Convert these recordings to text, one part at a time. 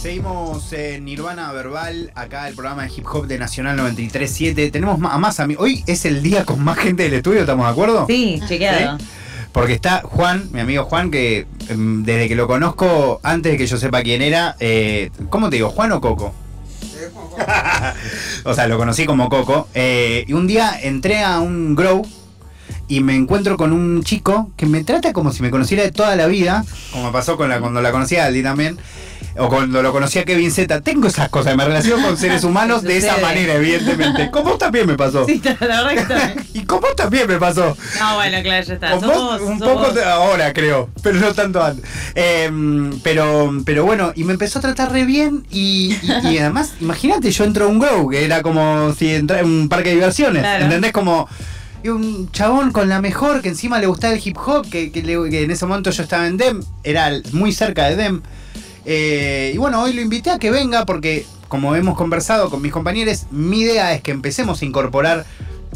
Seguimos en Nirvana Verbal, acá el programa de hip hop de Nacional 93.7. Tenemos a más amigos. Hoy es el día con más gente del estudio, ¿estamos de acuerdo? Sí, chequeado. Porque está Juan, mi amigo Juan, que em, desde que lo conozco, antes de que yo sepa quién era, eh, ¿cómo te digo? ¿Juan o Coco? o sea, lo conocí como Coco. Eh, y un día entré a un grow y me encuentro con un chico que me trata como si me conociera de toda la vida, como me pasó con la, cuando la conocí a Aldi también o cuando lo conocí a Kevin Z, tengo esas cosas, me relaciono con seres humanos de esa manera, evidentemente. Con vos también me pasó. Sí, la verdad que también. y con vos también me pasó. No, bueno, claro, ya está. un poco ahora, creo, pero no tanto antes. Em, pero, pero bueno, y me empezó a tratar re bien y, además, imagínate, yo entro a un Grow, que era como si entrara en un parque de diversiones, ¿entendés? Como y un chabón con la mejor, que encima le gustaba el hip hop, que, que, que, en ese momento yo estaba en DEM, era muy cerca de DEM. Eh, y bueno, hoy lo invité a que venga porque, como hemos conversado con mis compañeros, mi idea es que empecemos a incorporar.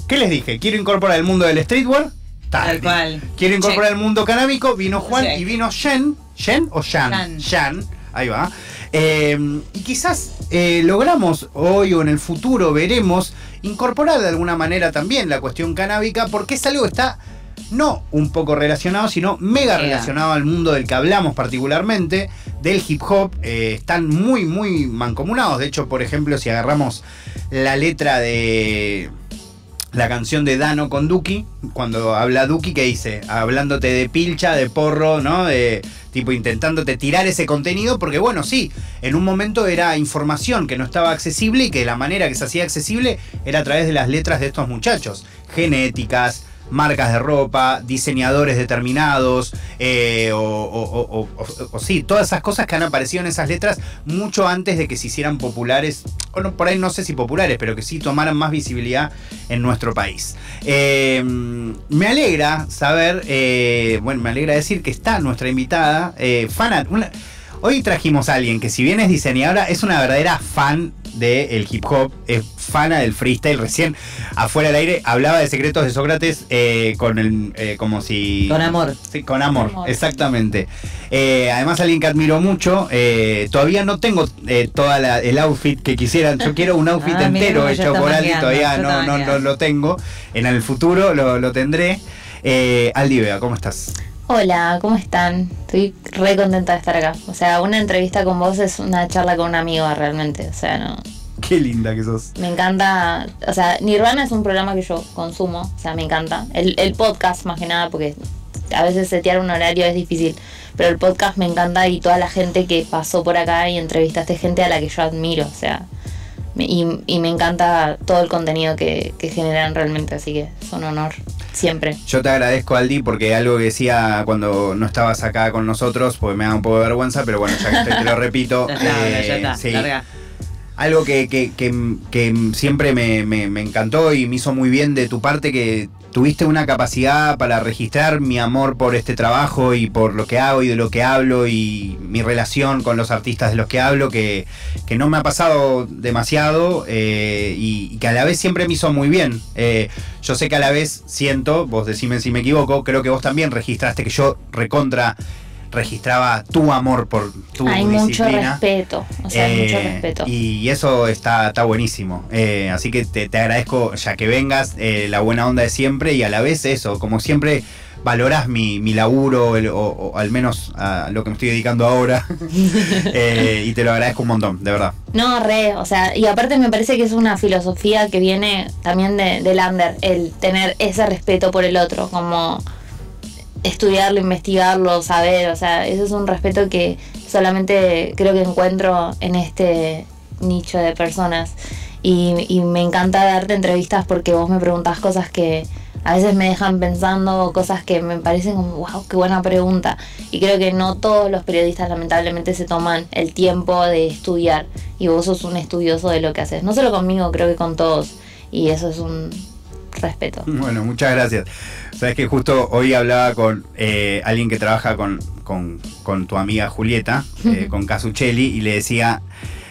¿Qué les dije? Quiero incorporar el mundo del streetwear. Tal cual. Quiero incorporar el mundo canábico. Vino Juan y vino Jen. ¿Jen o Jan? Jan. Ahí va. Eh, y quizás eh, logramos hoy o en el futuro veremos incorporar de alguna manera también la cuestión canábica porque es algo que está no un poco relacionado, sino mega relacionado al mundo del que hablamos particularmente, del hip hop. Eh, están muy, muy mancomunados. De hecho, por ejemplo, si agarramos la letra de la canción de Dano con Duki, cuando habla Duki, que dice? Hablándote de pilcha, de porro, ¿no? De tipo intentándote tirar ese contenido, porque bueno, sí, en un momento era información que no estaba accesible y que la manera que se hacía accesible era a través de las letras de estos muchachos, genéticas, marcas de ropa, diseñadores determinados, eh, o, sí, todas esas cosas que han aparecido en esas letras mucho antes de que se hicieran populares, o no, por ahí no sé si populares, pero que sí tomaran más visibilidad en nuestro país. Eh, me alegra saber, eh, bueno, me alegra decir que está nuestra invitada, fan, hoy trajimos a alguien que si bien es diseñadora, es una verdadera fan del hip hop, es fana del freestyle. Recién afuera del aire hablaba de secretos de Sócrates eh, con el eh, como si. Con amor. Sí, con amor, exactamente. Eh, además, alguien que admiro mucho. todavía no tengo todo el outfit que quisiera. Yo quiero un outfit ah, entero hecho por Aldi, todavía no, no, no, lo tengo. En el futuro lo, lo tendré. Aldi Vega, ¿cómo estás? Hola, ¿cómo están? Estoy re contenta de estar acá. O sea, una entrevista con vos es una charla con un amigo realmente. O sea, no. Qué linda que sos. Me encanta. O sea, Nirvana es un programa que yo consumo. O sea, me encanta. El, el podcast, más que nada, porque a veces setear un horario es difícil. Pero el podcast me encanta y toda la gente que pasó por acá y entrevistaste gente a la que yo admiro. O sea, y, y, me encanta todo el contenido que, que, generan realmente, así que es un honor, siempre. Yo te agradezco, Aldi, porque algo que decía cuando no estabas acá con nosotros, pues me da un poco de vergüenza, pero bueno, ya que te, lo repito. ya está, eh, Algo que, que, que siempre me, me, encantó y me hizo muy bien de tu parte, que tuviste una capacidad para registrar mi amor por este trabajo y por lo que hago y de lo que hablo y mi relación con los artistas de los que hablo, que, no me ha pasado demasiado eh, y, que a la vez siempre me hizo muy bien. Eh, yo sé que a la vez siento, vos decime si me equivoco, creo que vos también registraste que yo recontra registraba tu amor por tu Hay mucho respeto, o sea, mucho eh, respeto. Y eso está, está buenísimo. Eh, así que te, agradezco ya que vengas, eh, la buena onda de siempre y a la vez eso, como siempre valorás mi, mi laburo o, al menos a lo que me estoy dedicando ahora y te lo agradezco un montón, de verdad. No, re, o sea, y aparte me parece que es una filosofía que viene también de, de Lander, el tener ese respeto por el otro, como estudiarlo, investigarlo, saber, o sea, eso es un respeto que solamente creo que encuentro en este nicho de personas. Y, me encanta darte entrevistas porque vos me preguntás cosas que a veces me dejan pensando, cosas que me parecen como, wow, qué buena pregunta. Y creo que no todos los periodistas lamentablemente se toman el tiempo de estudiar. Y vos sos un estudioso de lo que haces. No solo conmigo, creo que con todos. Y eso es un respeto. Bueno, muchas gracias. Sabes que justo hoy hablaba con eh, alguien que trabaja con, tu amiga Julieta, eh, con Casuccelli, y le decía,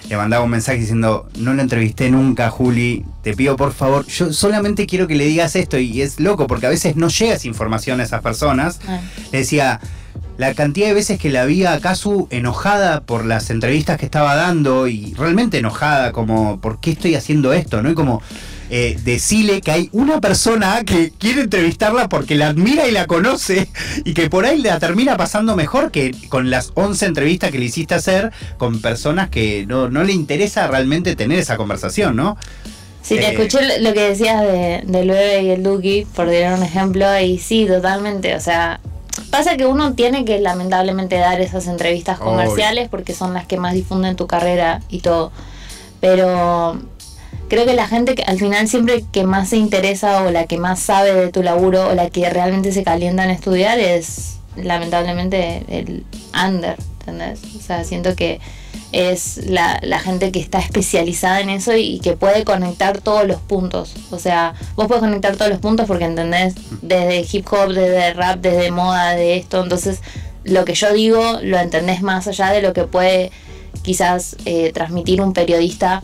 le mandaba un mensaje diciendo, no la entrevisté nunca, Juli, te pido por favor, yo solamente quiero que le digas esto, y es loco, porque a veces no llega esa información a esas personas. Ah. Le decía, la cantidad de veces que la vi a Kazu enojada por las entrevistas que estaba dando y realmente enojada, como, ¿por qué estoy haciendo esto? ¿No? Y como eh, decirle que hay una persona que quiere entrevistarla porque la admira y la conoce y que por ahí la termina pasando mejor que con las 11 entrevistas que le hiciste hacer con personas que no, no le interesa realmente tener esa conversación, ¿no? Sí, te eh, escuché lo que decías de, del bebé y el Duki, por dar un ejemplo, y sí, totalmente, o sea, pasa que uno tiene que lamentablemente dar esas entrevistas comerciales porque son las que más difunden tu carrera y todo, pero creo que la gente que al final siempre que más se interesa o la que más sabe de tu laburo o la que realmente se calienta en estudiar es lamentablemente el under, ¿entendés? O sea, siento que es la, gente que está especializada en eso y, que puede conectar todos los puntos. O sea, vos puedes conectar todos los puntos porque entendés desde hip hop, desde rap, desde moda, de esto. Entonces, lo que yo digo lo entendés más allá de lo que puede quizás eh, transmitir un periodista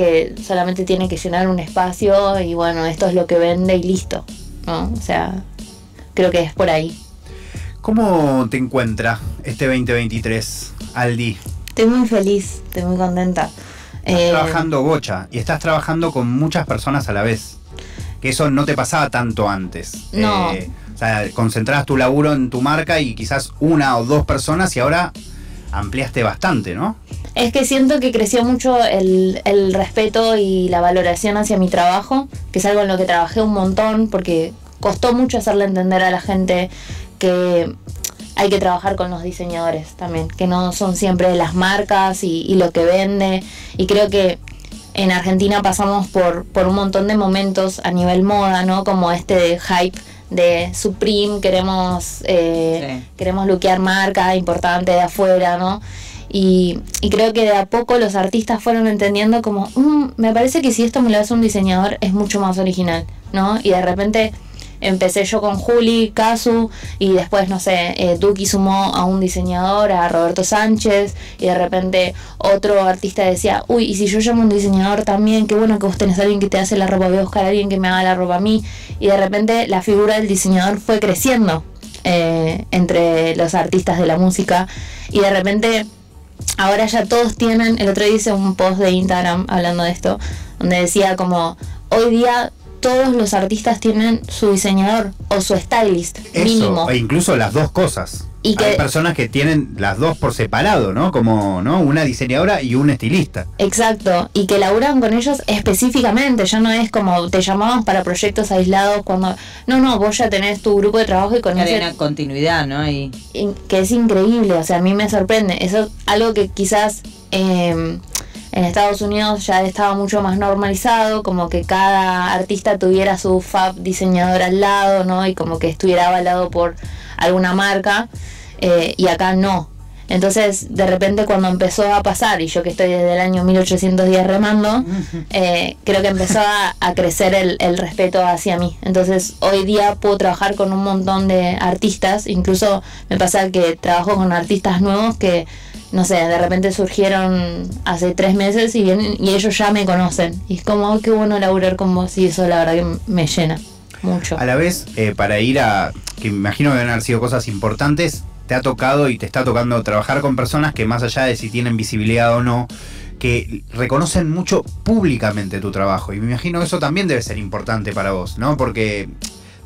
que solamente tiene que llenar un espacio y bueno, esto es lo que vende y listo. ¿no? O sea, creo que es por ahí. ¿Cómo te encuentra este 2023, Aldi? Estoy muy feliz, estoy muy contenta. Estás eh, trabajando bocha y estás trabajando con muchas personas a la vez. Que eso no te pasaba tanto antes. No. Eh, o sea, concentrabas tu laburo en tu marca y quizás una o dos personas y ahora ampliaste bastante, ¿no? Es que siento que creció mucho el, el respeto y la valoración hacia mi trabajo, que es algo en lo que trabajé un montón porque costó mucho hacerle entender a la gente que hay que trabajar con los diseñadores también, que no son siempre las marcas y, lo que vende. Y creo que en Argentina pasamos por, por un montón de momentos a nivel moda, ¿no? Como este hype de Supreme, queremos, eh, queremos luquear marca importante de afuera, ¿no? Y, y, creo que de a poco los artistas fueron entendiendo como, mm, me parece que si esto me lo hace un diseñador es mucho más original, ¿no? Y de repente empecé yo con Juli, Kazu, y después, no sé, eh, Duki sumó a un diseñador, a Roberto Sánchez, y de repente otro artista decía, uy, y si yo llamo a un diseñador también, qué bueno que vos tenés a alguien que te hace la ropa, voy a buscar a alguien que me haga la ropa a mí, y de repente la figura del diseñador fue creciendo eh, entre los artistas de la música, y de repente ahora ya todos tienen, el otro día hice un post de Instagram hablando de esto, donde decía como, hoy día todos los artistas tienen su diseñador o su stylist mínimo. E incluso las dos cosas. Y Hay personas que tienen las dos por separado, ¿no? Como, ¿no? Una diseñadora y un estilista. Exacto. Y que laburan con ellos específicamente. Ya no es como te llamamos para proyectos aislados cuando. No, no, vos ya tenés tu grupo de trabajo y con Hay una continuidad, ¿no? Y... Que es increíble. O sea, a mí me sorprende. Eso es algo que quizás. Eh, en Estados Unidos ya estaba mucho más normalizado, como que cada artista tuviera su fab diseñador al lado, ¿no? Y como que estuviera avalado por alguna marca, eh, y acá no. Entonces, de repente cuando empezó a pasar, y yo que estoy desde el año 1810 remando, eh, creo que empezó a, a crecer el, el, respeto hacia mí. Entonces, hoy día puedo trabajar con un montón de artistas, incluso me pasa que trabajo con artistas nuevos que no sé, de repente surgieron hace tres meses y vienen y ellos ya me conocen. Y es como, oh, qué bueno laburar con vos y eso la verdad que me llena mucho. A la vez, eh, para ir a, que imagino que a haber sido cosas importantes, te ha tocado y te está tocando trabajar con personas que más allá de si tienen visibilidad o no, que reconocen mucho públicamente tu trabajo. Y me imagino que eso también debe ser importante para vos, ¿no? Porque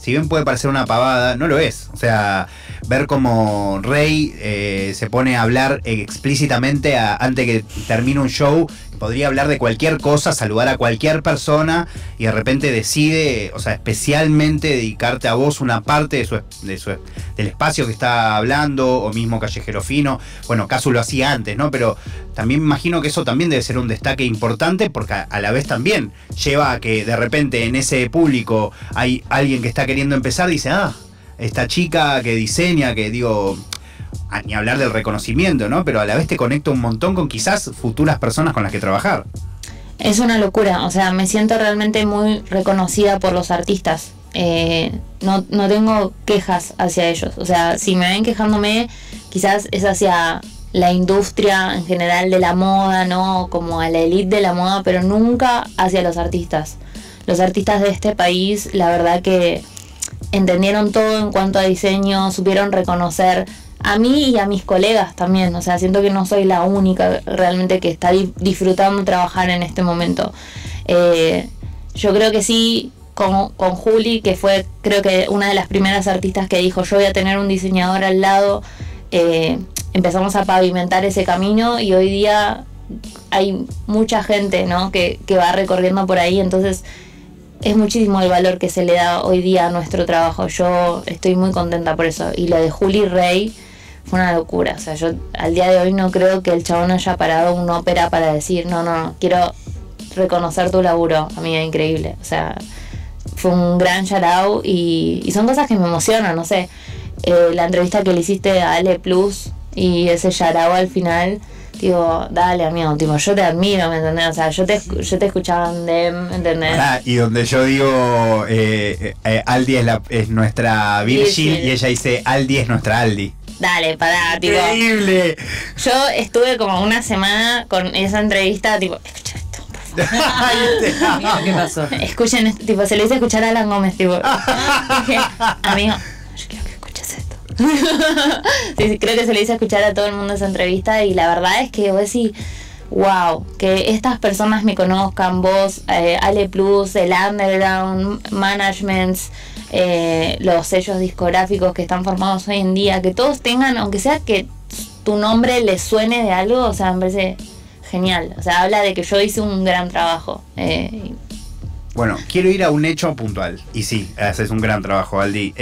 si bien puede parecer una pavada, no lo es. O sea, ver como Rey eh, se pone a hablar explícitamente antes que termine un show podría hablar de cualquier cosa, saludar a cualquier persona y de repente decide, o sea, especialmente dedicarte a vos una parte de su, de del espacio que está hablando, o mismo Callejero Fino. Bueno, Casu lo hacía antes, ¿no? Pero también imagino que eso también debe ser un destaque importante porque a la vez también lleva a que de repente en ese público hay alguien que está queriendo empezar, dice, ah, esta chica que diseña, que digo, ni hablar del reconocimiento, ¿no? Pero a la vez te conecta un montón con quizás futuras personas con las que trabajar. Es una locura, o sea, me siento realmente muy reconocida por los artistas. Eh, no, no tengo quejas hacia ellos. O sea, si me ven quejándome, quizás es hacia la industria en general de la moda, ¿no? Como a la elite de la moda, pero nunca hacia los artistas. Los artistas de este país, la verdad que entendieron todo en cuanto a diseño, supieron reconocer a mí y a mis colegas también. O sea, siento que no soy la única realmente que está disfrutando trabajar en este momento. Eh, yo creo que sí, con, con Juli, que fue creo que una de las primeras artistas que dijo yo voy a tener un diseñador al lado, eh, empezamos a pavimentar ese camino y hoy día hay mucha gente ¿no? que, que va recorriendo por ahí, entonces es muchísimo el valor que se le da hoy día a nuestro trabajo. Yo estoy muy contenta por eso. Y lo de Juli Rey fue una locura. O sea, yo al día de hoy no creo que el chabón haya parado una ópera para decir, no, no, quiero reconocer tu laburo. A mí es increíble. O sea, fue un gran shout y, y son cosas que me emocionan, no sé. Eh, la entrevista que le hiciste a Ale Plus y ese shout al final digo, dale amigo, tipo, yo te admiro, ¿me entendés? O sea, yo te, yo te escuchaba en DEM, ¿entendés? Ah, y donde yo digo, eh, eh, Aldi es, la, es nuestra Virgil y ella dice, Aldi es nuestra Aldi. Dale, pará, tipo. Increíble. Yo estuve como una semana con esa entrevista, tipo, escucha esto, por favor. ¿Qué pasó? Escuchen, esto, tipo, se le hice escuchar a Alan Gómez, tipo. dije, amigo, yo quiero que escuches esto. sí, creo que se le hice escuchar a todo el mundo esa entrevista y la verdad es que vos decís, wow, que estas personas me conozcan, vos, eh, Ale Plus, el Underground, Managements, eh, los sellos discográficos que están formados hoy en día, que todos tengan, aunque sea que tu nombre les suene de algo, o sea, me parece genial. O sea, habla de que yo hice un gran trabajo. Eh, bueno, quiero ir a un hecho puntual. Y sí, haces un gran trabajo, Aldi.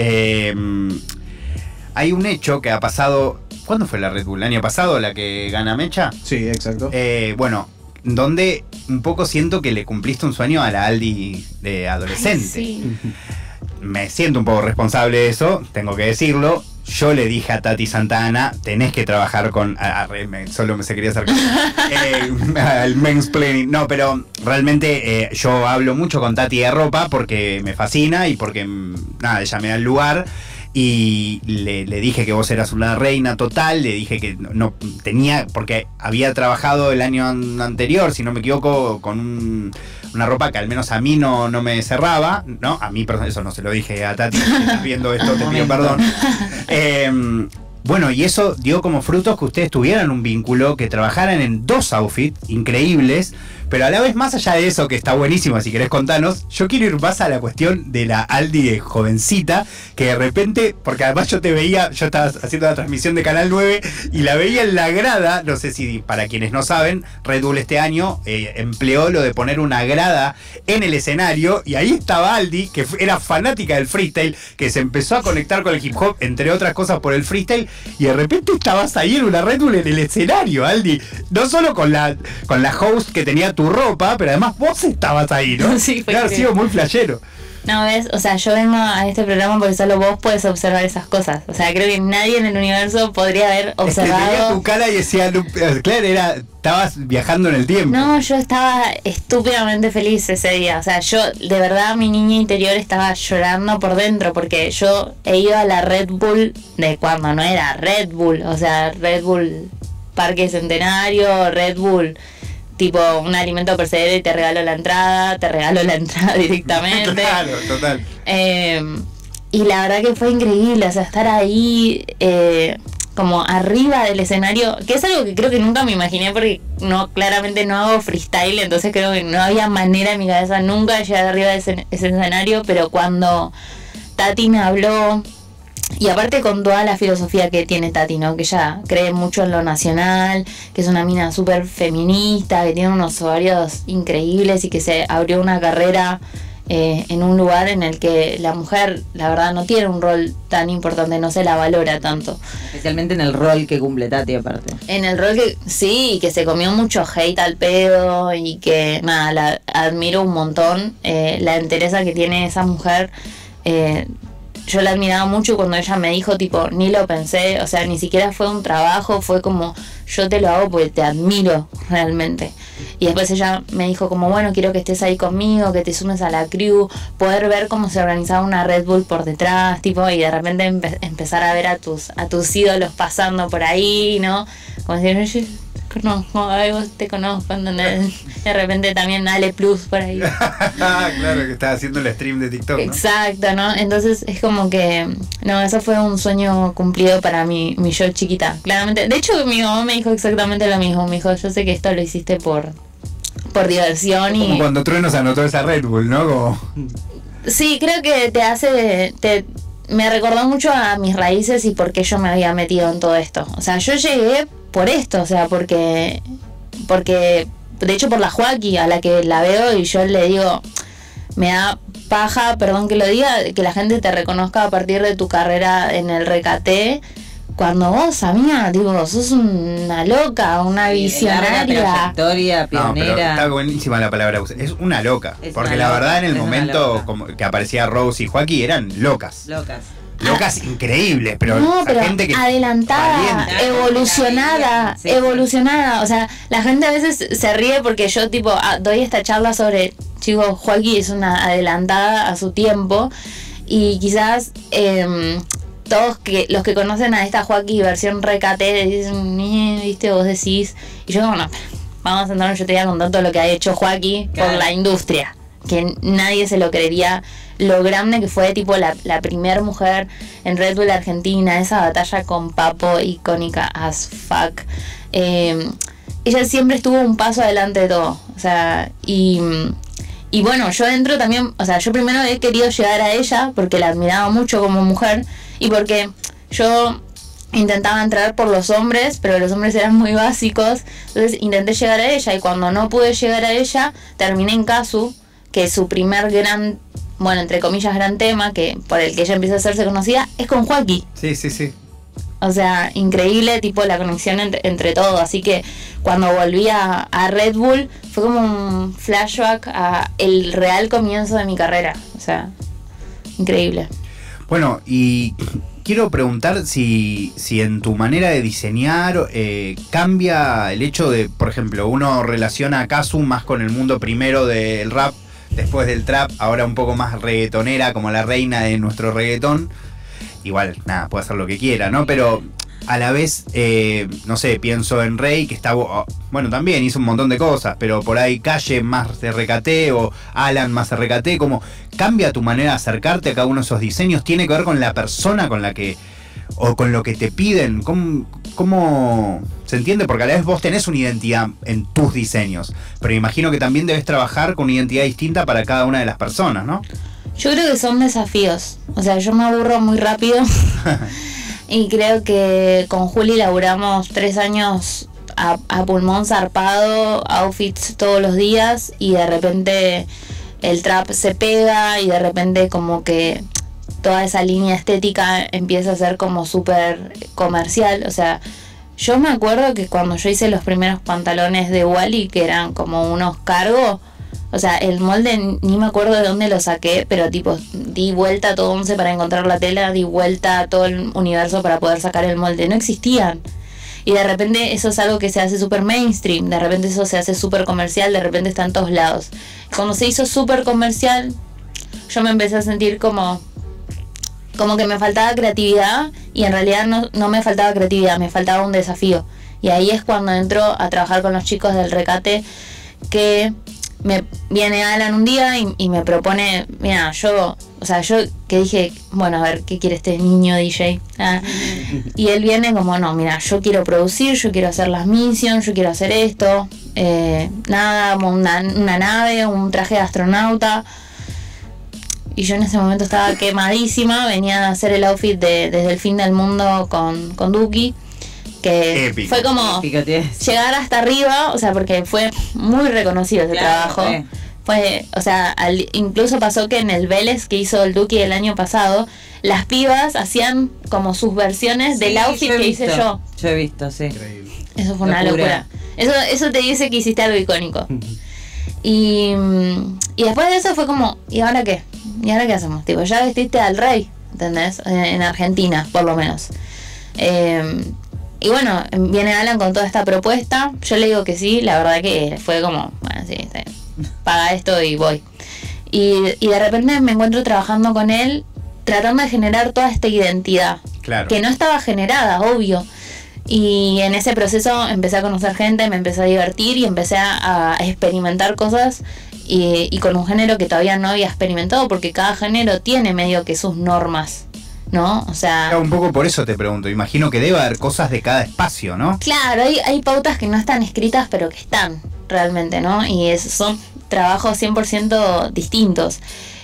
hay un hecho que ha pasado. ¿Cuándo fue la Red Bull? ¿El año pasado la que gana Mecha? Sí, exacto. bueno, donde un poco siento que le cumpliste un sueño a la Aldi de adolescente. sí me siento un poco responsable de eso, tengo que decirlo. Yo le dije a Tati Santana, tenés que trabajar con... solo me se quería hacer eh, el mansplaining. No, pero realmente eh, yo hablo mucho con Tati de ropa porque me fascina y porque, mm, nada, ella me da el lugar y le, dije que vos eras una reina total, le dije que no, tenía, porque había trabajado el año anterior, si no me equivoco, con una ropa que al menos a mí no, no me cerraba, ¿no? A mí, perdón, eso no se lo dije a Tati, si estás viendo esto, te pido perdón. Em, bueno, y eso dio como frutos que ustedes tuvieran un vínculo, que trabajaran en dos outfits increíbles, pero a la vez, más allá de eso, que está buenísimo, si querés contarnos, yo quiero ir más a la cuestión de la Aldi de jovencita, que de repente, porque además yo te veía, yo estaba haciendo la transmisión de Canal 9 y la veía en la grada, no sé si para quienes no saben, Red Bull este año eh, empleó lo de poner una grada en el escenario y ahí estaba Aldi, que era fanática del freestyle, que se empezó a conectar con el hip hop, entre otras cosas por el freestyle, y de repente estabas ahí en una Red Bull en el escenario, Aldi, no solo con la, con la host que tenía tu ropa, pero además vos estabas ahí, ¿no? Sí, fue sido muy flashero. No, ves, o sea, yo vengo a este programa porque solo vos puedes observar esas cosas. O sea, creo que nadie en el universo podría haber observado. Tu cara y decía, eh, claro, era, estabas viajando en el tiempo. No, yo estaba estúpidamente feliz ese día. O sea, yo, de verdad, mi niña interior estaba llorando por dentro porque yo he ido a la Red Bull de cuando no era Red Bull. O sea, Red Bull Parque Centenario, Red Bull tipo un alimento proceder y te regalo la entrada, te regalo la entrada directamente. Claro, total. Em, y la verdad que fue increíble, o sea, estar ahí eh, como arriba del escenario, que es algo que creo que nunca me imaginé porque no claramente no hago freestyle, entonces creo que no había manera en mi cabeza nunca de llegar arriba de ese escenario, pero cuando Tati me habló y aparte con toda la filosofía que tiene Tati, ¿no? Que ella cree mucho en lo nacional, que es una mina súper feminista, que tiene unos ovarios increíbles y que se abrió una carrera eh, en un lugar en el que la mujer, la verdad, no tiene un rol tan importante, no se la valora tanto. Especialmente en el rol que cumple Tati, aparte. En el rol que, sí, que se comió mucho hate al pedo y que, nada, la admiro un montón, eh, la entereza que tiene esa mujer. Eh, yo la admiraba mucho cuando ella me dijo, tipo, ni lo pensé, o sea, ni siquiera fue un trabajo, fue como, yo te lo hago porque te admiro realmente. Y después ella me dijo como, bueno, quiero que estés ahí conmigo, que te sumes a la crew, poder ver cómo se organizaba una Red Bull por detrás, tipo, y de repente empezar a ver a tus, a tus ídolos pasando por ahí, ¿no? Como decir, conozco, vos te conozco, ¿entendés? De repente también Ale Plus por ahí. claro, que estás haciendo el stream de TikTok. ¿no? Exacto, ¿no? Entonces es como que, no, eso fue un sueño cumplido para mi, mi yo chiquita, claramente. De hecho, mi mamá me dijo exactamente lo mismo, me dijo, yo sé que esto lo hiciste por, por diversión y... Como cuando Trueno se anotó esa Red Bull, ¿no? Como... Sí, creo que te hace, te, me recordó mucho a mis raíces y por qué yo me había metido en todo esto. O sea, yo llegué por esto, o sea, porque, porque, de hecho por la Joaquí, a la que la veo y yo le digo, me da paja, perdón que lo diga, que la gente te reconozca a partir de tu carrera en el recate. Cuando vos, amiga, digo, sos una loca, una Sí, visionaria. trayectoria, No, pero pionera. está buenísima la palabra. Es una loca. Es porque una la loca, verdad en el momento como que aparecía Rose y Joaquín eran locas. Locas. Locas increíbles, pero, no, pero gente que adelantada, valiente. evolucionada, Sí, sí. evolucionada. O sea, la gente a veces se ríe porque yo tipo doy esta charla sobre, chicos, Joaquín es una adelantada a su tiempo y quizás em, todos que los que conocen a esta Joaquín versión recate dicen, "Eh, viste, vos decís, y yo como, no, vamos a sentarnos, yo te voy a contar todo lo que ha hecho Joaquín por Claro. la industria, que nadie se lo creería lo grande que fue tipo la, la primer mujer en Red Bull Argentina, esa batalla con Papo icónica as fuck. Eh, ella siempre estuvo un paso adelante de todo. O sea, y, y bueno, yo dentro también, o sea, yo primero he querido llegar a ella porque la admiraba mucho como mujer y porque yo intentaba entrar por los hombres, pero los hombres eran muy básicos, entonces intenté llegar a ella y cuando no pude llegar a ella, terminé en Kazu, que su primer gran, bueno, entre comillas, gran tema, que por el que ella empieza a hacerse conocida, es con Joaquín. Sí, sí, sí. O sea, increíble tipo la conexión entre, entre todo. Así que cuando volví a, a Red Bull fue como un flashback a el real comienzo de mi carrera. O sea, increíble. Bueno, y quiero preguntar si, si en tu manera de diseñar eh, cambia el hecho de, por ejemplo, uno relaciona a Kazu más con el mundo primero del rap, después del trap, ahora un poco más reggaetonera, como la reina de nuestro reggaetón. Igual, nada, puede hacer lo que quiera, ¿no? Pero a la vez, eh, no sé, pienso en Rey, que está, oh, bueno, también hizo un montón de cosas, pero por ahí Calle más de recate o Alan más de recate, como cambia tu manera de acercarte a cada uno de esos diseños, tiene que ver con la persona con la que, o con lo que te piden, ¿cómo, cómo se entiende? Porque a la vez vos tenés una identidad en tus diseños, pero imagino que también debes trabajar con una identidad distinta para cada una de las personas, ¿no? Yo creo que son desafíos. O sea, yo me aburro muy rápido. y creo que con Juli laburamos tres años a, a pulmón zarpado, outfits todos los días. Y de repente el trap se pega y de repente como que toda esa línea estética empieza a ser como súper comercial. O sea, yo me acuerdo que cuando yo hice los primeros pantalones de Wally, que eran como unos cargos, o sea, el molde ni me acuerdo de dónde lo saqué, pero tipo, di vuelta a todo once para encontrar la tela, di vuelta a todo el universo para poder sacar el molde. No existían. Y de repente eso es algo que se hace súper mainstream, de repente eso se hace súper comercial, de repente está en todos lados. Cuando se hizo súper comercial, yo me empecé a sentir como como que me faltaba creatividad y en realidad no, no me faltaba creatividad, me faltaba un desafío. Y ahí es cuando entro a trabajar con los chicos del recate que me viene Alan un día y, me propone, mira, yo, o sea, yo que dije, bueno, a ver, ¿qué quiere este niño DJ? Ah, y él viene como, no, mira, yo quiero producir, yo quiero hacer las missions, yo quiero hacer esto, eh, nada, una, una nave, un traje de astronauta. Y yo en ese momento estaba quemadísima, venía a hacer el outfit de Desde el fin del mundo con, con Duki, que Épico. fue como llegar hasta arriba, o sea, porque fue muy reconocido ese Claro, trabajo. Fue, o sea, al- incluso pasó que en el Vélez que hizo el Duki el año pasado, las pibas hacían como sus versiones del outfit que hice yo. Yo he visto, sí. Eso fue una Locura. locura. Eso, eso te dice que hiciste algo icónico. Y, mm, y después de eso fue como, ¿y ahora qué? ¿Y ahora qué hacemos? Tipo, ya vestiste al rey, ¿entendés? En, en Argentina, por lo menos. Eh, y bueno, viene Alan con toda esta propuesta. Yo le digo que sí, la verdad que fue como, bueno, sí, está bien. paga esto y voy. Y, y de repente me encuentro trabajando con él, tratando de generar toda esta identidad Claro. que no estaba generada, obvio. Y en ese proceso empecé a conocer gente, me empecé a divertir y empecé a, experimentar cosas y, y, con un género que todavía no había experimentado porque cada género tiene medio que sus normas. ¿No? O sea. Un poco por eso te pregunto. Imagino que debe haber cosas de cada espacio, ¿no? Claro, hay, hay pautas que no están escritas, pero que están realmente, ¿no? Y es, son trabajos 100% distintos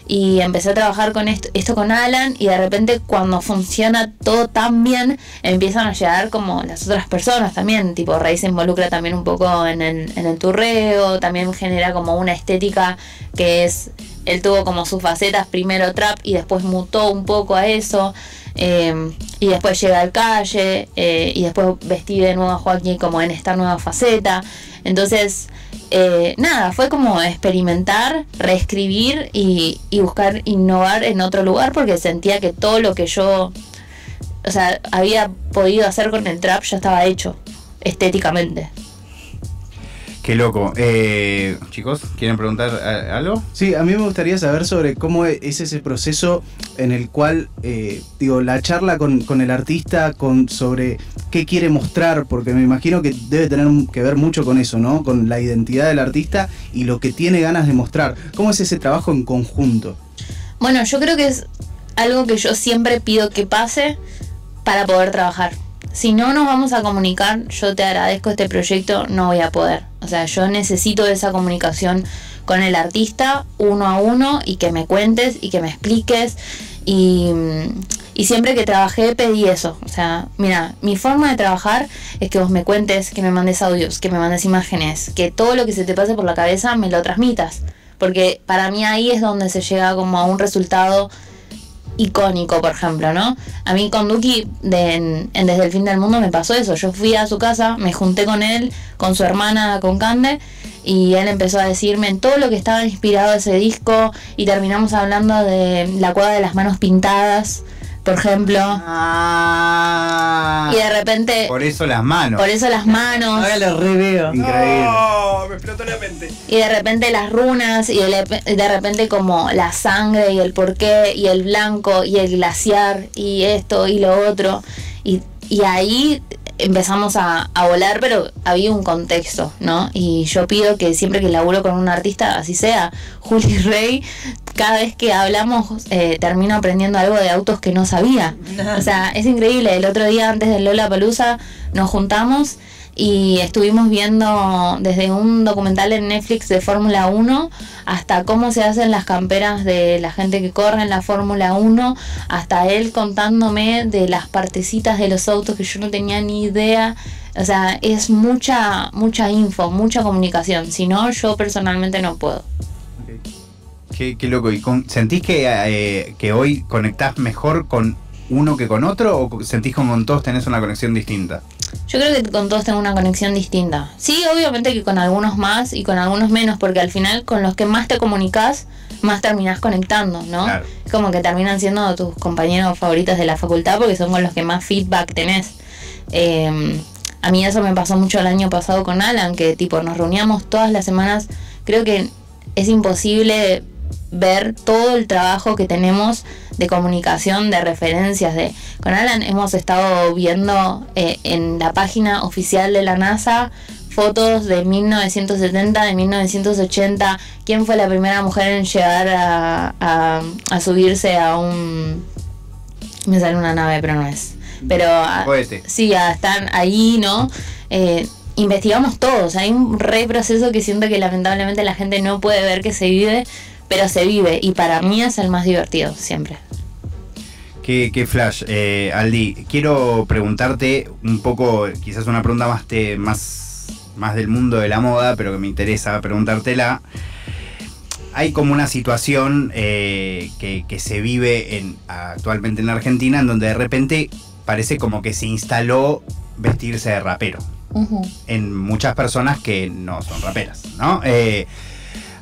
y empecé a trabajar con esto, esto con Alan y de repente cuando funciona todo tan bien empiezan a llegar como las otras personas también, tipo Rey se involucra también un poco en el, en el turreo, también genera como una estética que es, él tuvo como sus facetas, primero trap y después mutó un poco a eso. Eh, y después llega al calle eh, y después vestí de nuevo a Joaquín como en esta nueva faceta. Entonces, eh, nada, fue como experimentar, reescribir y, y, buscar innovar en otro lugar porque sentía que todo lo que yo, o sea, había podido hacer con el trap ya estaba hecho estéticamente. Qué loco. Eh, chicos, ¿quieren preguntar eh, algo? Sí, a mí me gustaría saber sobre cómo es ese proceso en el cual, eh, digo, la charla con, el artista con, sobre qué quiere mostrar, porque me imagino que debe tener que ver mucho con eso, ¿no? Con la identidad del artista y lo que tiene ganas de mostrar. ¿Cómo es ese trabajo en conjunto? Bueno, yo creo que es algo que yo siempre pido que pase para poder trabajar si no nos vamos a comunicar, yo te agradezco este proyecto, no voy a poder. O sea, yo necesito esa comunicación con el artista uno a uno y que me cuentes y que me expliques. Y, y siempre que trabajé pedí eso. O sea, mira, mi forma de trabajar es que vos me cuentes, que me mandes audios, que me mandes imágenes, que todo lo que se te pase por la cabeza me lo transmitas. Porque para mí ahí es donde se llega como a un resultado icónico, por ejemplo, ¿no? A mí con Duki en, Desde el fin del mundo me pasó eso. Yo fui a su casa, me junté con él, con su hermana, con Cande, y él empezó a decirme todo lo que estaba inspirado ese disco, y terminamos hablando de la cueva de las manos pintadas por ejemplo. Ah. y de repente. Por eso las manos. Por eso las manos. Ahora lo reveo. Increíble. me explotó la mente. Y de repente las runas, y de repente como la sangre y el porqué, y el blanco, y el glaciar, y esto y lo otro. Y, y ahí empezamos a, a, volar, pero había un contexto, ¿no? Y yo pido que siempre que laburo con un artista, así sea, Juli Rey, cada vez que hablamos eh, termino aprendiendo algo de autos que no sabía. O sea, es increíble. El otro día antes de Lola Palusa nos juntamos y estuvimos viendo desde un documental en Netflix de Fórmula 1 hasta cómo se hacen las camperas de la gente que corre en la Fórmula 1, hasta él contándome de las partecitas de los autos que yo no tenía ni idea. O sea, es mucha, mucha info, mucha comunicación. Si no, yo personalmente no puedo. Qué, loco. ¿Y sentís que, eh, que hoy conectás mejor con uno que con otro o sentís que con todos tenés una conexión distinta? Yo creo que con todos tengo una conexión distinta. Sí, obviamente que con algunos más y con algunos menos, porque al final con los que más te comunicas, más terminás conectando, ¿no? Como que terminan siendo tus compañeros favoritos de la facultad porque son con los que más feedback tenés. Em, a mí eso me pasó mucho el año pasado con Alan, que tipo nos reuníamos todas las semanas. Creo que es imposible ver todo el trabajo que tenemos de comunicación, de referencias. De, con Alan hemos estado viendo eh, en la página oficial de la NASA fotos de 1970, de 1980, quién fue la primera mujer en llegar a, a, subirse a un... Me sale una nave, pero no es. Pero sí, están ahí, ¿no? Eh, investigamos todos. Hay un re proceso que siento que lamentablemente la gente no puede ver que se vive, pero se vive y para mí es el más divertido siempre. Qué, flash, eh, Aldi. Quiero preguntarte un poco, quizás una pregunta más, más, más del mundo de la moda, pero que me interesa preguntártela. Hay como una situación eh, que, se vive en, actualmente en Argentina en donde de repente parece como que se instaló vestirse de rapero. En muchas personas que no son raperas, ¿no? Eh,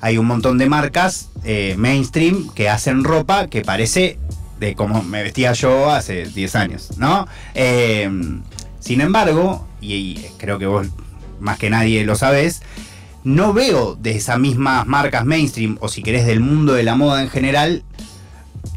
hay un montón de marcas eh, mainstream que hacen ropa que parece de como me vestía yo hace 10 años, ¿no? Eh, sin embargo, y, creo que vos más que nadie lo sabes, no veo de esas mismas marcas mainstream, o si querés del mundo de la moda en general,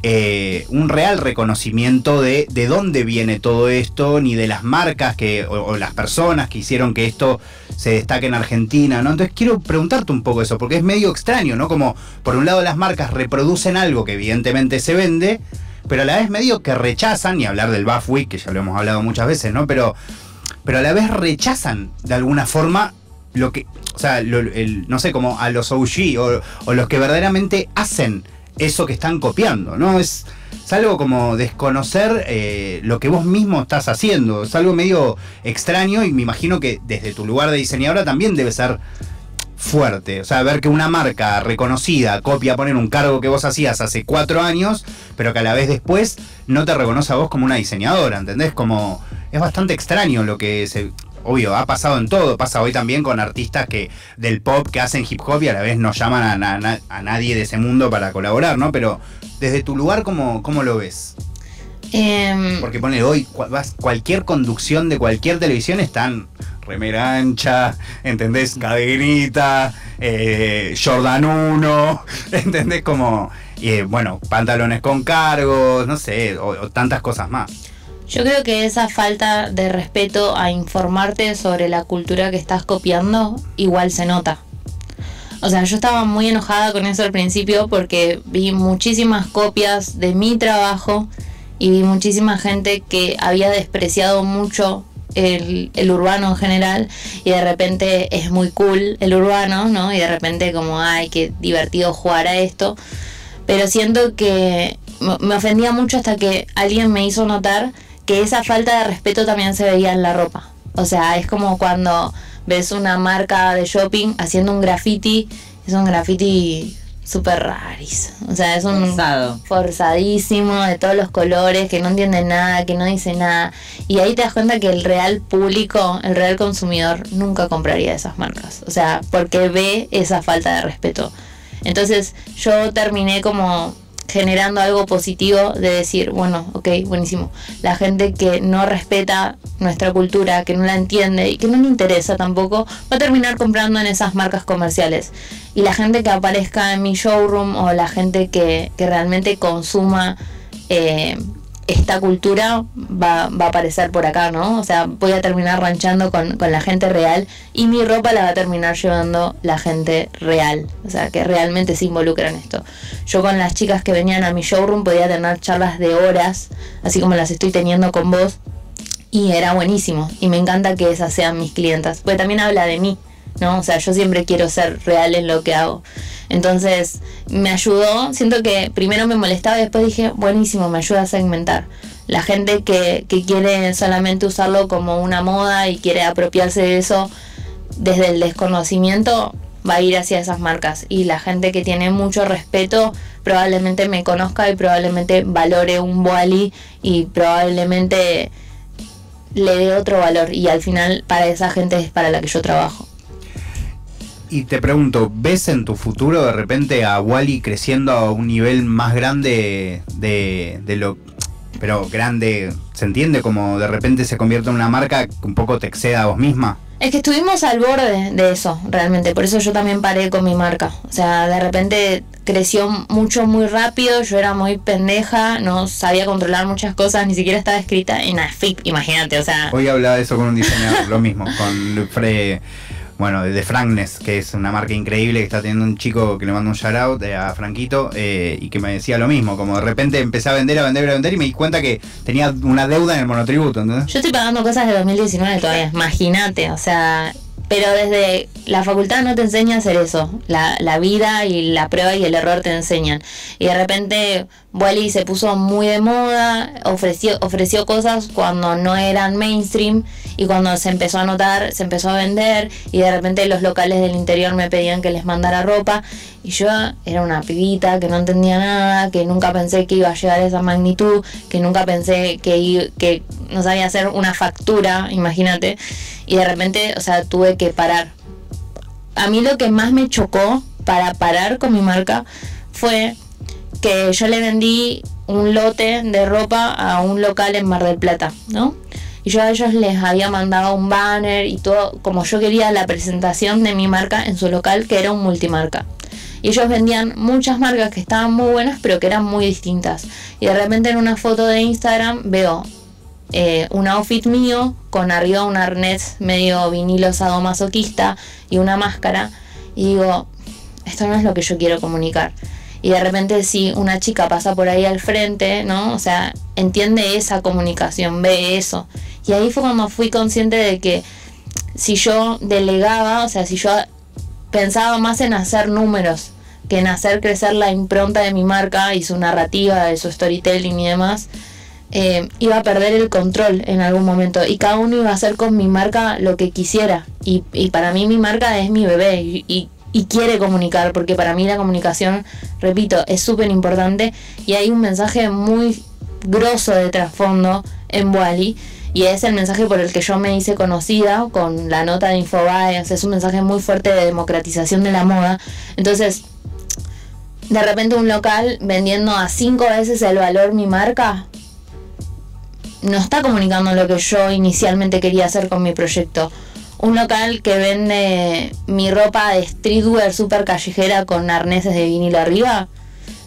eh, un real reconocimiento de, de dónde viene todo esto, ni de las marcas que, o, las personas que hicieron que esto se destaque en Argentina, ¿no? Entonces quiero preguntarte un poco eso, porque es medio extraño, ¿no? Como por un lado las marcas reproducen algo que evidentemente se vende, pero a la vez medio que rechazan, y hablar del Buff Week, que ya lo hemos hablado muchas veces, ¿no? Pero, pero a la vez rechazan de alguna forma lo que, o sea, el- no sé, como a los OG o los que verdaderamente hacen eso que están copiando, ¿no? Es, es algo como desconocer eh, lo que vos mismo estás haciendo, es algo medio extraño y me imagino que desde tu lugar de diseñadora también debe ser fuerte. O sea, ver que una marca reconocida copia poner un cargo que vos hacías hace cuatro años, pero que a la vez después no te reconoce a vos como una diseñadora, ¿entendés? Como es bastante extraño lo que se... Obvio, ha pasado en todo, pasa hoy también con artistas que del pop que hacen hip hop y a la vez no llaman a, na- na- a nadie de ese mundo para colaborar, ¿no? Pero desde tu lugar, ¿cómo, cómo lo ves? Em, Porque pone hoy, cualquier conducción de cualquier televisión están remera ancha, ¿entendés? Cadenita, eh, Jordan 1, ¿entendés? Como, eh, bueno, pantalones con cargos, no sé, o, o tantas cosas más. Yo creo que esa falta de respeto a informarte sobre la cultura que estás copiando igual se nota. O sea, yo estaba muy enojada con eso al principio porque vi muchísimas copias de mi trabajo y vi muchísima gente que había despreciado mucho el, el urbano en general y de repente es muy cool el urbano, ¿no? Y de repente como, ay, qué divertido jugar a esto. Pero siento que me ofendía mucho hasta que alguien me hizo notar que esa falta de respeto también se veía en la ropa. O sea, es como cuando ves una marca de shopping haciendo un graffiti, es un graffiti súper raris. O sea, es un Forzado. forzadísimo, de todos los colores, que no entiende nada, que no dice nada. Y ahí te das cuenta que el real público, el real consumidor, nunca compraría esas marcas. O sea, porque ve esa falta de respeto. Entonces yo terminé como generando algo positivo de decir, bueno, ok, buenísimo. La gente que no respeta nuestra cultura, que no la entiende y que no le interesa tampoco, va a terminar comprando en esas marcas comerciales. Y la gente que aparezca en mi showroom o la gente que, que realmente consuma eh, esta cultura va, va a aparecer por acá, ¿no? O sea, voy a terminar ranchando con, con la gente real y mi ropa la va a terminar llevando la gente real, o sea, que realmente se involucra en esto. Yo con las chicas que venían a mi showroom podía tener charlas de horas, así como las estoy teniendo con vos, y era buenísimo. Y me encanta que esas sean mis clientas, porque también habla de mí, ¿no? O sea, yo siempre quiero ser real en lo que hago. Entonces, me ayudó, siento que primero me molestaba y después dije, buenísimo, me ayuda a segmentar. La gente que, que quiere solamente usarlo como una moda y quiere apropiarse de eso desde el desconocimiento, va a ir hacia esas marcas. Y la gente que tiene mucho respeto probablemente me conozca y probablemente valore un Wally y probablemente le dé otro valor. Y al final para esa gente es para la que yo trabajo. Y te pregunto, ¿ves en tu futuro de repente a Wally creciendo a un nivel más grande de, de lo... Pero grande, ¿se entiende? Como de repente se convierte en una marca que un poco te exceda a vos misma. Es que estuvimos al borde de eso, realmente. Por eso yo también paré con mi marca. O sea, de repente creció mucho, muy rápido. Yo era muy pendeja, no sabía controlar muchas cosas, ni siquiera estaba escrita en AFIP, imagínate. O sea, Hoy hablaba de eso con un diseñador, lo mismo, con Fre, bueno, de Frankness, que es una marca increíble que está teniendo un chico que le mando un shout out eh, a Franquito eh, y que me decía lo mismo, como de repente empecé a vender, a vender, a vender y me di cuenta que tenía una deuda en el monotributo, ¿entendés? yo estoy pagando cosas de 2019 todavía, imagínate. O sea, pero desde la facultad no te enseña a hacer eso. La, la vida y la prueba y el error te enseñan. Y de repente Wally se puso muy de moda, ofreció, ofreció cosas cuando no eran mainstream y cuando se empezó a notar, se empezó a vender y de repente los locales del interior me pedían que les mandara ropa y yo era una pibita que no entendía nada, que nunca pensé que iba a llegar a esa magnitud, que nunca pensé que, que no sabía hacer una factura, imagínate, y de repente, o sea, tuve que parar. A mí lo que más me chocó para parar con mi marca fue que yo le vendí un lote de ropa a un local en Mar del Plata, ¿no? Y yo a ellos les había mandado un banner y todo, como yo quería la presentación de mi marca en su local, que era un multimarca. Y ellos vendían muchas marcas que estaban muy buenas, pero que eran muy distintas. Y de repente en una foto de Instagram veo eh, un outfit mío con arriba un arnés medio vinilo sadomasoquista y una máscara. Y digo, esto no es lo que yo quiero comunicar. Y de repente si una chica pasa por ahí al frente, ¿no? O sea, entiende esa comunicación, ve eso. Y ahí fue cuando fui consciente de que si yo delegaba, o sea, si yo pensaba más en hacer números que en hacer crecer la impronta de mi marca y su narrativa, de su storytelling y demás, eh, iba a perder el control en algún momento y cada uno iba a hacer con mi marca lo que quisiera. Y, para mí mi marca es mi bebé y, y quiere comunicar, porque para mí la comunicación, repito, es súper importante y hay un mensaje muy grosso de trasfondo en Wally y es el mensaje por el que yo me hice conocida con la nota de Infobae, es un mensaje muy fuerte de democratización de la moda. Entonces, de repente un local vendiendo a cinco veces el valor mi marca, no está comunicando lo que yo inicialmente quería hacer con mi proyecto. Un local que vende mi ropa de streetwear super callejera con arneses de vinilo arriba,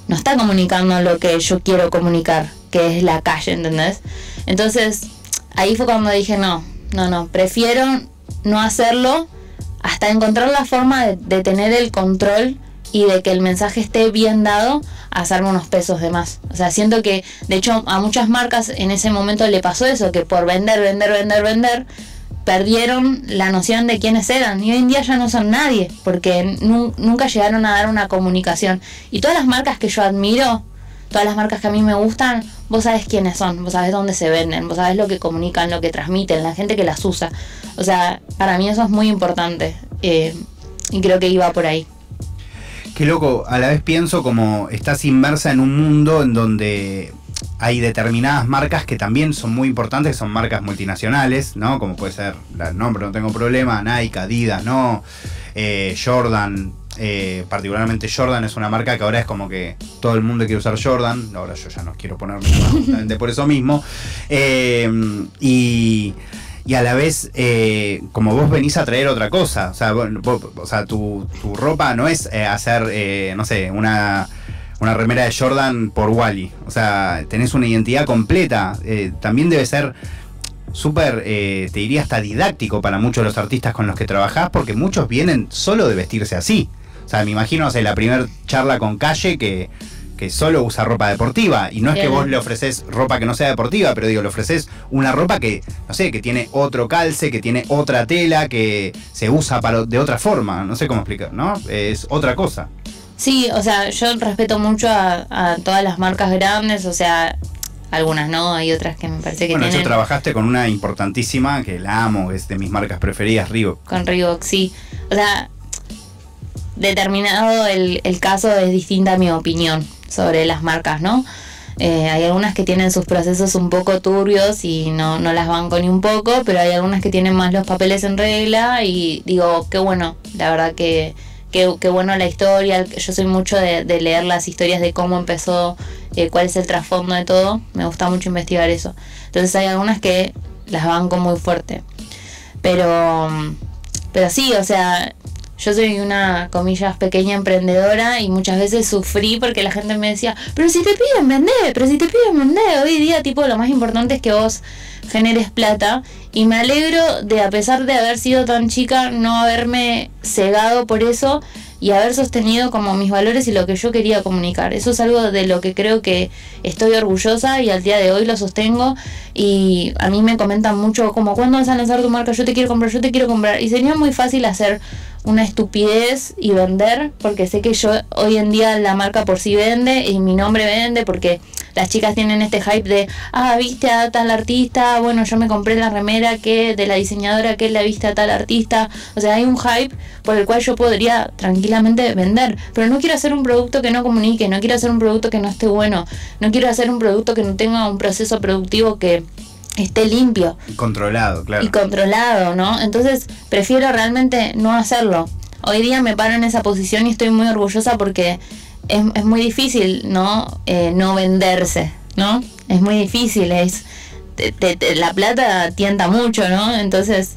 no está comunicando lo que yo quiero comunicar, que es la calle, ¿entendés? Entonces, ahí fue cuando dije, no, no, no, prefiero no hacerlo hasta encontrar la forma de, tener el control y de que el mensaje esté bien dado, hacerme unos pesos de más. O sea, siento que, de hecho, a muchas marcas en ese momento le pasó eso, que por vender, vender, vender, vender, perdieron la noción de quiénes eran. Y hoy en día ya no son nadie, porque nunca llegaron a dar una comunicación. Y todas las marcas que yo admiro, todas las marcas que a mí me gustan, vos sabés quiénes son, vos sabés dónde se venden, vos sabés lo que comunican, lo que transmiten, la gente que las usa. O sea, para mí eso es muy importante eh, y creo que iba por ahí. Qué loco, a la vez pienso como estás inmersa en un mundo en donde hay determinadas marcas que también son muy importantes, son marcas multinacionales, ¿no? Como puede ser, el nombre no tengo problema, Nike, Adidas, ¿no? Eh, Jordan, eh, particularmente Jordan es una marca que ahora es como que todo el mundo quiere usar Jordan. Ahora yo ya no quiero ponerme justamente por eso mismo. Eh, y, a la vez, eh, como vos venís a traer otra cosa. O sea, o sea tu, ropa no es hacer, no sé, una, una remera de Jordan por Wally. O sea, tenés una identidad completa. también debe ser súper, te diría hasta didáctico para muchos de los artistas con los que trabajás, porque muchos vienen solo de vestirse así. O sea, me imagino, o la primera charla con Calle que, que solo usa ropa deportiva. Y no es que vos le ofreces ropa que no sea deportiva, pero digo, le ofreces una ropa que, no sé, que tiene otro calce, que tiene otra tela, que se usa para, de otra forma. No sé cómo explicar, ¿no? Es otra cosa. Sí, o sea, yo respeto mucho a, todas las marcas grandes, o sea, algunas no, hay otras que me parece que bueno, tienen... trabajaste con una importantísima que la amo, es de mis marcas preferidas, Reebok. Con Reebok, sí. O sea, determinado el, el caso es distinta mi opinión sobre las marcas, ¿no? Eh, hay algunas que tienen sus procesos un poco turbios y no, no las banco ni un poco, pero hay algunas que tienen más los papeles en regla y digo, qué bueno, la verdad que qué, bueno la historia, yo soy mucho de, leer las historias de cómo empezó, eh, cuál es el trasfondo de todo, me gusta mucho investigar eso. Entonces hay algunas que las banco muy fuerte, pero, pero sí, o sea, yo soy una, comillas, pequeña emprendedora y muchas veces sufrí porque la gente me decía, pero si te piden vender, pero si te piden vender, hoy día tipo lo más importante es que vos generes plata y me alegro de a pesar de haber sido tan chica no haberme cegado por eso y haber sostenido como mis valores y lo que yo quería comunicar. Eso es algo de lo que creo que estoy orgullosa y al día de hoy lo sostengo. Y a mí me comentan mucho como cuando vas a lanzar tu marca, yo te quiero comprar, yo te quiero comprar y sería muy fácil hacer una estupidez y vender, porque sé que yo hoy en día la marca por sí vende y mi nombre vende, porque las chicas tienen este hype de, ah, viste a tal artista, bueno, yo me compré la remera que de la diseñadora que la viste a tal artista, o sea, hay un hype por el cual yo podría tranquilamente vender, pero no quiero hacer un producto que no comunique, no quiero hacer un producto que no esté bueno, no quiero hacer un producto que no tenga un proceso productivo que esté limpio. Y controlado, claro. Y controlado, ¿no? Entonces prefiero realmente no hacerlo. Hoy día me paro en esa posición y estoy muy orgullosa porque es, muy difícil, ¿no? Eh, no venderse, ¿no? Es muy difícil, es... la plata tienta mucho, ¿no? Entonces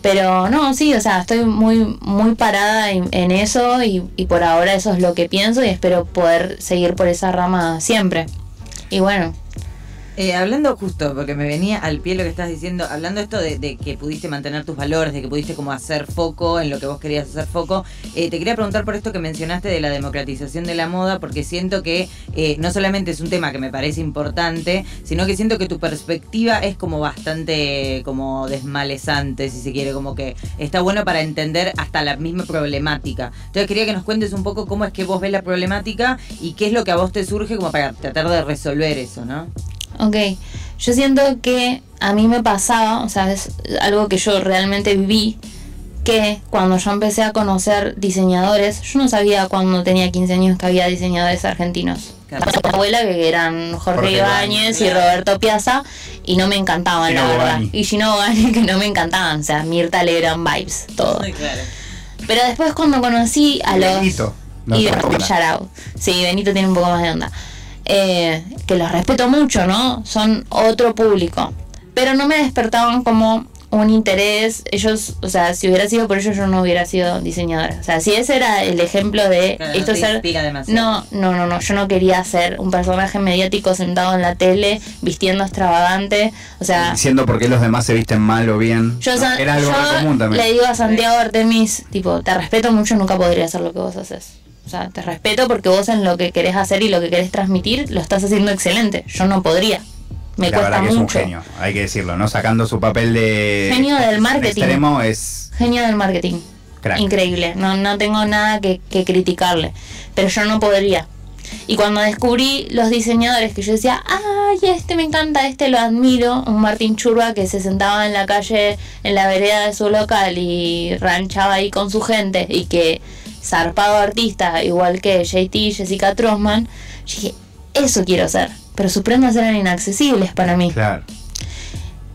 Pero no, sí, o sea, estoy muy, muy parada en, en eso y, y por ahora eso es lo que pienso y espero poder seguir por esa rama siempre. Y bueno, Eh, hablando justo, porque me venía al pie lo que estás diciendo, hablando esto de, que pudiste mantener tus valores, de que pudiste como hacer foco en lo que vos querías hacer foco, eh, te quería preguntar por esto que mencionaste de la democratización de la moda, porque siento que eh, no solamente es un tema que me parece importante, sino que siento que tu perspectiva es como bastante como desmalezante, si se quiere, como que está bueno para entender hasta la misma problemática. Entonces quería que nos cuentes un poco cómo es que vos ves la problemática y qué es lo que a vos te surge como para tratar de resolver eso, ¿no? Ok, yo siento que a mí me pasaba, o sea, es algo que yo realmente viví, que cuando yo empecé a conocer diseñadores, yo no sabía cuando tenía 15 años que había diseñadores argentinos. Claro. Mi abuela que eran Jorge, Jorge Ibáñez y. Roberto Piazza y no me encantaban, Gino la verdad. Bogani. Y Gino que no me encantaban, o sea, Mirta Legrand vibes, todo. claro. Pero después cuando conocí a los... Benito. No y Benito. Sí, Benito tiene un poco más de onda. Eh, que los respeto mucho, ¿no? Son otro público. Pero no me despertaban como un interés. Ellos, o sea, si hubiera sido por ellos, yo no hubiera sido diseñadora. O sea, si ese era el ejemplo de Claro, no esto te ser. No, no, no, no. Yo no quería ser un personaje mediático sentado en la tele, vistiendo extravagante. O sea, Diciendo por qué los demás se visten mal o bien. yo, No, Era algo yo común también. le digo a Santiago Artemis, tipo, te respeto mucho, nunca podría hacer lo que vos haces. O sea, te respeto porque vos en lo que querés hacer y lo que querés transmitir lo estás haciendo excelente. Yo no podría. Me la cuesta verdad que es un mucho. genio, hay que decirlo, ¿no? Sacando su papel de. Genio del de marketing. extremo es. Genio del marketing. Crack. Increíble. No, no tengo nada que, que criticarle. Pero yo no podría. Y cuando descubrí los diseñadores que yo decía, ay, este me encanta, este lo admiro, un Martín Churba que se sentaba en la calle, en la vereda de su local y ranchaba ahí con su gente y que zarpado artista, igual que JT, Jessica Trosman, yo dije, eso quiero ser. Pero sus prendas eran inaccesibles para mí. Claro.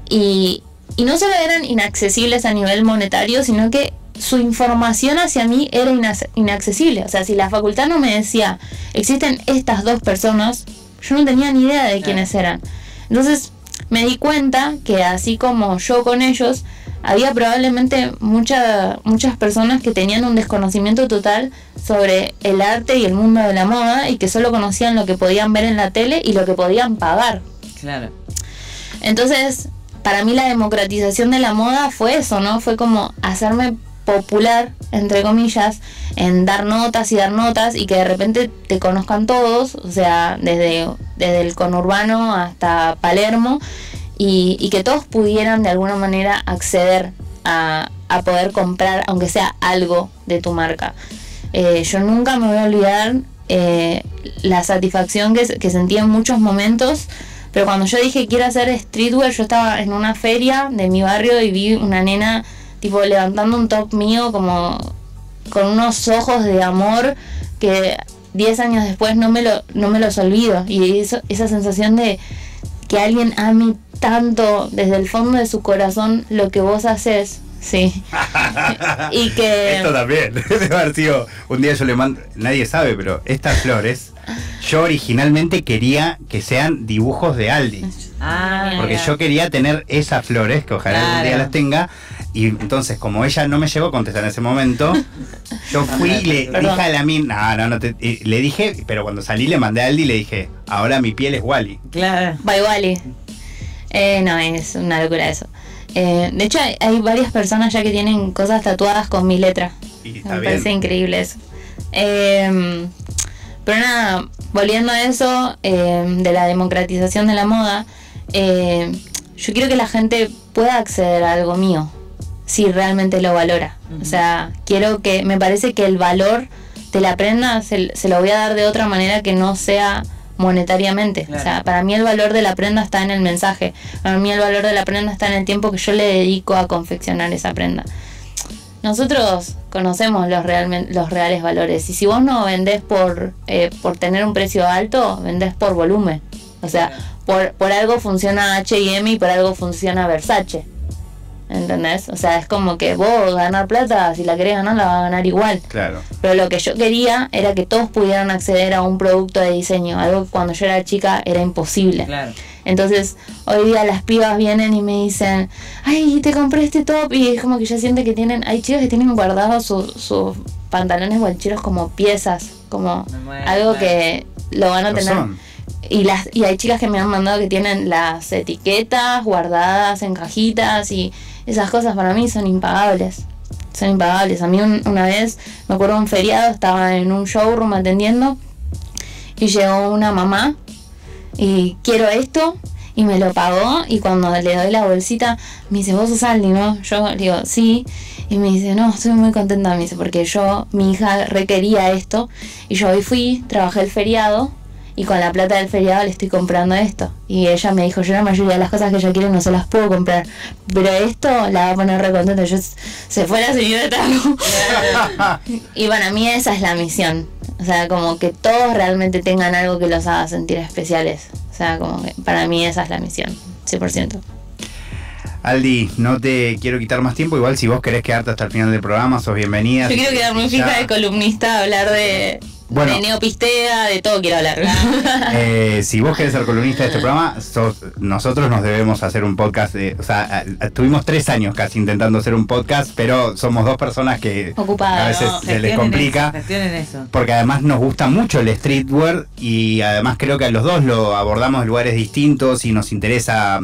Y, y no solo eran inaccesibles a nivel monetario, sino que su información hacia mí era inac- inaccesible. O sea, si la facultad no me decía, existen estas dos personas, yo no tenía ni idea de quiénes eran. Entonces me di cuenta que así como yo con ellos, había probablemente mucha- muchas personas que tenían un desconocimiento total sobre el arte y el mundo de la moda y que solo conocían lo que podían ver en la tele y lo que podían pagar. Claro. Entonces, para mí la democratización de la moda fue eso, ¿no? Fue como hacerme popular, entre comillas, en dar notas y dar notas y que de repente te conozcan todos, o sea, desde, desde el conurbano hasta Palermo, y, y que todos pudieran de alguna manera acceder a, a poder comprar, aunque sea algo de tu marca. Eh, yo nunca me voy a olvidar eh, la satisfacción que, que sentí en muchos momentos, pero cuando yo dije quiero hacer streetwear, yo estaba en una feria de mi barrio y vi una nena tipo levantando un top mío como con unos ojos de amor que 10 años después no me, lo, no me los olvido. Y eso, esa sensación de que alguien ame tanto desde el fondo de su corazón lo que vos haces, sí. y que... Esto también. Debe haber sido. Un día yo le mando. Nadie sabe, pero estas flores. Yo originalmente quería que sean dibujos de Aldi. Ah, Porque mira. yo quería tener esas flores, que ojalá algún día Claro. las tenga. Y entonces, como ella no me llegó a contestar en ese momento, yo fui y le Perdón. dije a la mina. No, no, no. te- y le dije, pero cuando salí le mandé a Aldi y le dije, ahora mi piel es Wally. Claro. Bye Wally. Eh, no, es una locura eso. Eh, de hecho, hay, hay varias personas ya que tienen cosas tatuadas con mi letra. Y Me parece increíble eso. Eh, pero nada, volviendo a eso eh, de la democratización de la moda, eh, yo quiero que la gente pueda acceder a algo mío, si realmente lo valora. O sea, quiero que, me parece que el valor de la prenda se, se lo voy a dar de otra manera que no sea monetariamente. Claro. O sea, para mí el valor de la prenda está en el mensaje. Para mí el valor de la prenda está en el tiempo que yo le dedico a confeccionar esa prenda. Nosotros conocemos los, realmente, los reales valores y si vos no vendés por, eh, por tener un precio alto, vendés por volumen. O sea, por, por algo funciona H&M y por algo funciona Versace. ¿Entendés? O sea, es como que vos ganar plata, si la querés ganar, la vas a ganar igual. Claro. Pero lo que yo quería era que todos pudieran acceder a un producto de diseño, algo que cuando yo era chica era imposible. Claro. Entonces, hoy día las pibas vienen y me dicen, ay, te compré este top. Y es como que ya siente que tienen, hay chicos que tienen guardados sus sus pantalones guancheros como piezas, como muero, algo claro. que lo van a Lo tener. son. Y, las, y hay chicas que me han mandado que tienen las etiquetas guardadas en cajitas y esas cosas para mí son impagables. Son impagables. A mí un- una vez, me acuerdo un feriado, estaba en un showroom atendiendo y llegó una mamá y quiero esto y me lo pagó y cuando le doy la bolsita me dice, vos sos Aldi, ¿no? Yo digo, sí. Y me dice, no, estoy muy contenta, me dice, porque yo, mi hija requería esto y yo hoy fui, trabajé el feriado y con la plata del feriado le estoy comprando esto. Y ella me dijo, yo la mayoría de las cosas que ella quiere no se las puedo comprar, pero esto la va a poner re contenta. Yo, se fue la señora de trago. y para mí esa es la misión. O sea, como que todos realmente tengan algo que los haga sentir especiales. O sea, como que para mí esa es la misión, 100%. Aldi, no te quiero quitar más tiempo. Igual si vos querés quedarte hasta el final del programa, sos bienvenida. Yo quiero quedarme fija de columnista, hablar de, Bueno. de neopistea, de todo quiero hablar. Eh, si vos querés ser columnista de este programa, sos- nosotros nos debemos hacer un podcast. De, o sea, tuvimos tres años casi intentando hacer un podcast, pero somos dos personas que a veces ¿no? se les complica. eso, gestionen eso. Porque además nos gusta mucho el streetwear y además creo que a los dos lo abordamos en lugares distintos y nos interesa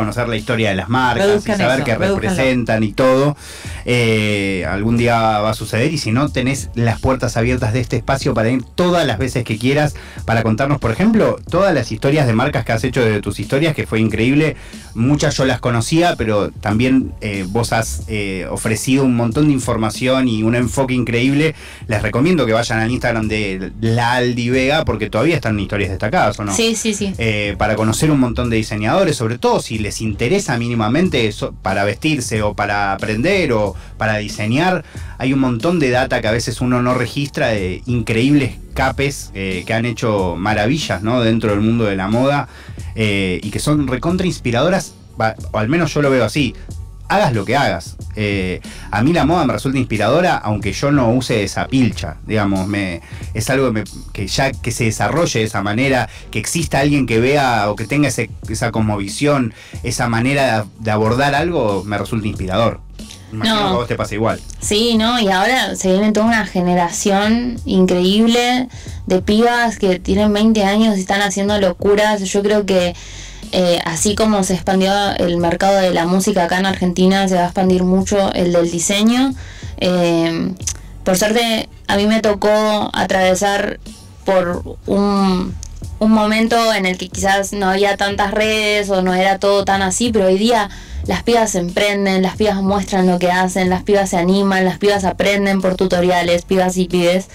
conocer la historia de las marcas Reduzcan y saber eso, qué reduzcanlo. representan y todo. Eh, algún día va a suceder y si no, tenés las puertas abiertas de este espacio para ir todas las veces que quieras para contarnos, por ejemplo, todas las historias de marcas que has hecho de tus historias, que fue increíble. Muchas yo las conocía, pero también eh, vos has eh, ofrecido un montón de información y un enfoque increíble. Les recomiendo que vayan al Instagram de la Aldi Vega porque todavía están historias destacadas, ¿o no? Sí, sí, sí. para conocer un montón de diseñadores, sobre todo si les interesa mínimamente eso, para vestirse o para aprender o para diseñar. Hay un montón de data que a veces uno no registra de increíbles capes eh, que han hecho maravillas ¿no? dentro del mundo de la moda eh, y que son recontra inspiradoras, o al menos yo lo veo así. Hagas lo que hagas. Eh, a mí la moda me resulta inspiradora, aunque yo no use esa pilcha. Digamos, me, es algo que, me- que ya que se desarrolle de esa manera, que exista alguien que vea o que tenga ese- esa cosmovisión, esa manera de, de abordar algo, me resulta inspirador. Imagino No. que a vos te pasa igual. Sí, ¿no? Y ahora se viene toda una generación increíble de pibas que tienen 20 años y están haciendo locuras. Yo creo que eh, así como se expandió el mercado de la música acá en Argentina, se va a expandir mucho el del diseño. Eh, por suerte, a mí me tocó atravesar por un, un momento en el que quizás no había tantas redes o no era todo tan así, pero hoy día las pibas se emprenden, las pibas muestran lo que hacen, las pibas se animan, las pibas aprenden por tutoriales, pibas y pibes.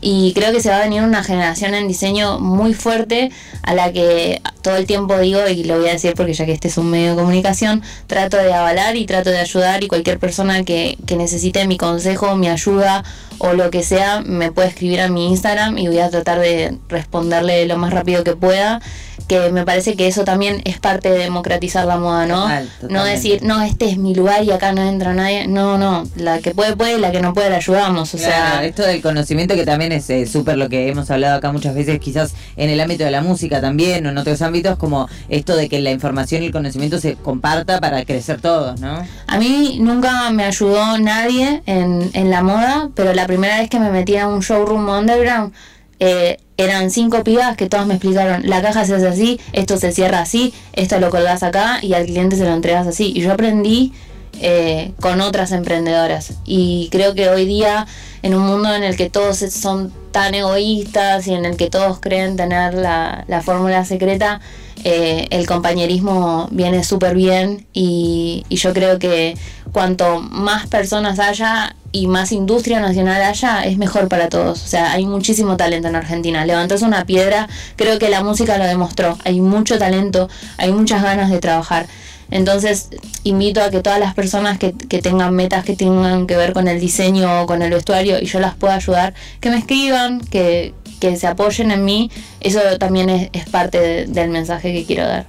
Y creo que se va a venir una generación en diseño muy fuerte a la que todo el tiempo digo, y lo voy a decir porque ya que este es un medio de comunicación, trato de avalar y trato de ayudar y cualquier persona que, que necesite mi consejo, mi ayuda o lo que sea, me puede escribir a mi Instagram y voy a tratar de responderle lo más rápido que pueda. Que me parece que eso también es parte de democratizar la moda, ¿no? Total, no decir, no, este es mi lugar y acá no entra nadie. No, no, la que puede, puede, y la que no puede, la ayudamos. O Claro, sea, esto del conocimiento que también es eh, súper lo que hemos hablado acá muchas veces, quizás en el ámbito de la música también o en otros ámbitos, como esto de que la información y el conocimiento se comparta para crecer todos, ¿no? A mí nunca me ayudó nadie en, en la moda, pero la primera vez que me metí a un showroom underground, eh, eran cinco pibas que todas me explicaron, la caja se hace así, esto se cierra así, esto lo colgás acá y al cliente se lo entregas así. Y yo aprendí eh, con otras emprendedoras. Y creo que hoy día, en un mundo en el que todos son tan egoístas y en el que todos creen tener la, la fórmula secreta, eh, el compañerismo viene súper bien y, yo creo que cuanto más personas haya y más industria nacional haya, es mejor para todos. O sea, hay muchísimo talento en Argentina. Levantas una piedra, creo que la música lo demostró. Hay mucho talento, hay muchas ganas de trabajar. Entonces, invito a que todas las personas que, que tengan metas que tengan que ver con el diseño o con el vestuario y yo las pueda ayudar, que me escriban, que, que se apoyen en mí. Eso también es, es parte de- del mensaje que quiero dar.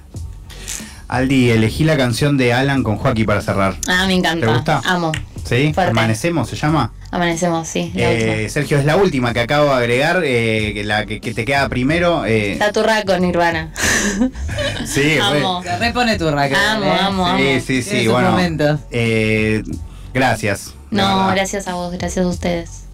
Aldi, elegí la canción de Alan con Joaquín para cerrar. Ah, me encanta. ¿Te gusta? Amo. ¿Sí? Fuerte. Amanecemos, ¿se llama? Amanecemos, sí. Eh. Sergio, es la última que acabo de agregar, eh, que la que, que te queda primero. eh, Taturra con Nirvana. sí, Amo. Se repone tu raquel. Amo, ¿eh? amo, amo. sí, sí, sí, bueno. eh, gracias. No, gracias a vos, gracias a ustedes.